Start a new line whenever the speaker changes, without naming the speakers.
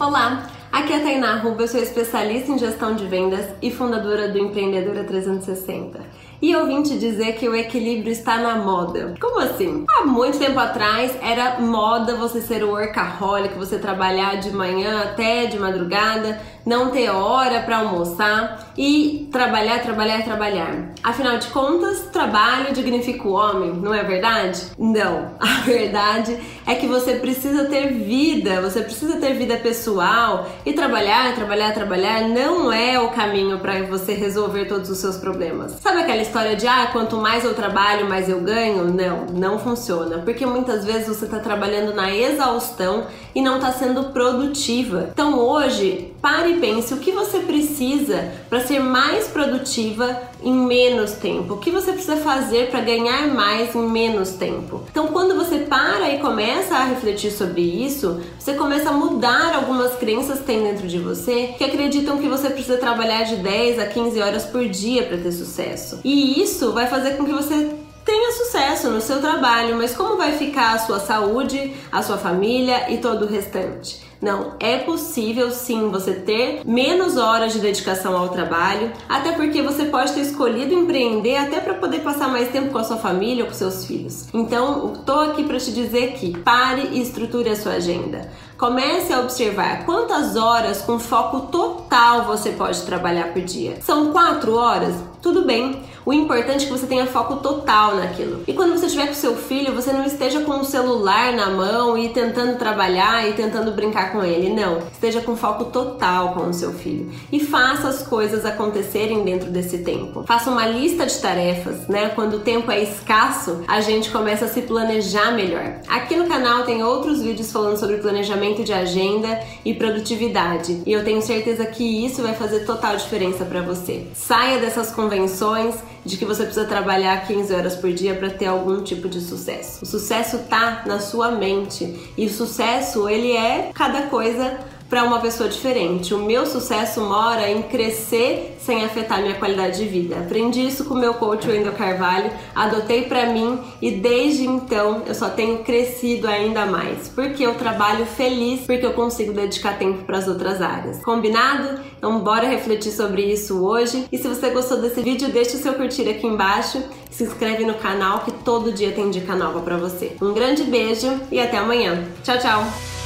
Olá, aqui é a Tainá Ruba, eu sou especialista em gestão de vendas e fundadora do Empreendedora 360. E eu vim te dizer que o equilíbrio está na moda. Como assim? Há muito tempo atrás era moda você ser o workaholic, você trabalhar de manhã até de madrugada, não ter hora para almoçar e trabalhar, trabalhar, trabalhar. Afinal de contas, trabalho dignifica o homem, não é verdade? Não. A verdade é que você precisa ter vida, você precisa ter vida pessoal e trabalhar, trabalhar, trabalhar não é o caminho para você resolver todos os seus problemas. Sabe aquela história de ah, quanto mais eu trabalho, mais eu ganho? Não, não funciona, porque muitas vezes você está trabalhando na exaustão e não está sendo produtiva. Então hoje, pare e pense o que você precisa para ser mais produtiva em menos tempo. O que você precisa fazer para ganhar mais em menos tempo? Então, quando você para e começa a refletir sobre isso, você começa a mudar algumas crenças que tem dentro de você que acreditam que você precisa trabalhar de 10 a 15 horas por dia para ter sucesso. E isso vai fazer com que você tenha sucesso no seu trabalho, mas como vai ficar a sua saúde, a sua família e todo o restante? Não, é possível sim você ter menos horas de dedicação ao trabalho, até porque você pode ter escolhido empreender até para poder passar mais tempo com a sua família ou com seus filhos. Então, estou aqui para te dizer que pare e estruture a sua agenda. Comece a observar quantas horas com foco total você pode trabalhar por dia. São quatro horas? Tudo bem. O importante é que você tenha foco total naquilo. E quando você estiver com seu filho, você não esteja com o celular na mão e tentando trabalhar e tentando com ele. Não. Esteja com foco total com o seu filho. E faça as coisas acontecerem dentro desse tempo. Faça uma lista de tarefas, né? Quando o tempo é escasso, a gente começa a se planejar melhor. Aqui no canal tem outros vídeos falando sobre planejamento de agenda e produtividade. E eu tenho certeza que isso vai fazer total diferença para você. Saia dessas convenções de que você precisa trabalhar 15 horas por dia para ter algum tipo de sucesso. O sucesso tá na sua mente e o sucesso ele é cada coisa para uma pessoa diferente. O meu sucesso mora em crescer sem afetar minha qualidade de vida. Aprendi isso com o meu coach Wendel Carvalho, adotei para mim e desde então eu só tenho crescido ainda mais, porque eu trabalho feliz, porque eu consigo dedicar tempo para as outras áreas. Combinado? Então bora refletir sobre isso hoje. E se você gostou desse vídeo, deixa o seu curtir aqui embaixo, se inscreve no canal que todo dia tem dica nova para você. Um grande beijo e até amanhã. Tchau, tchau.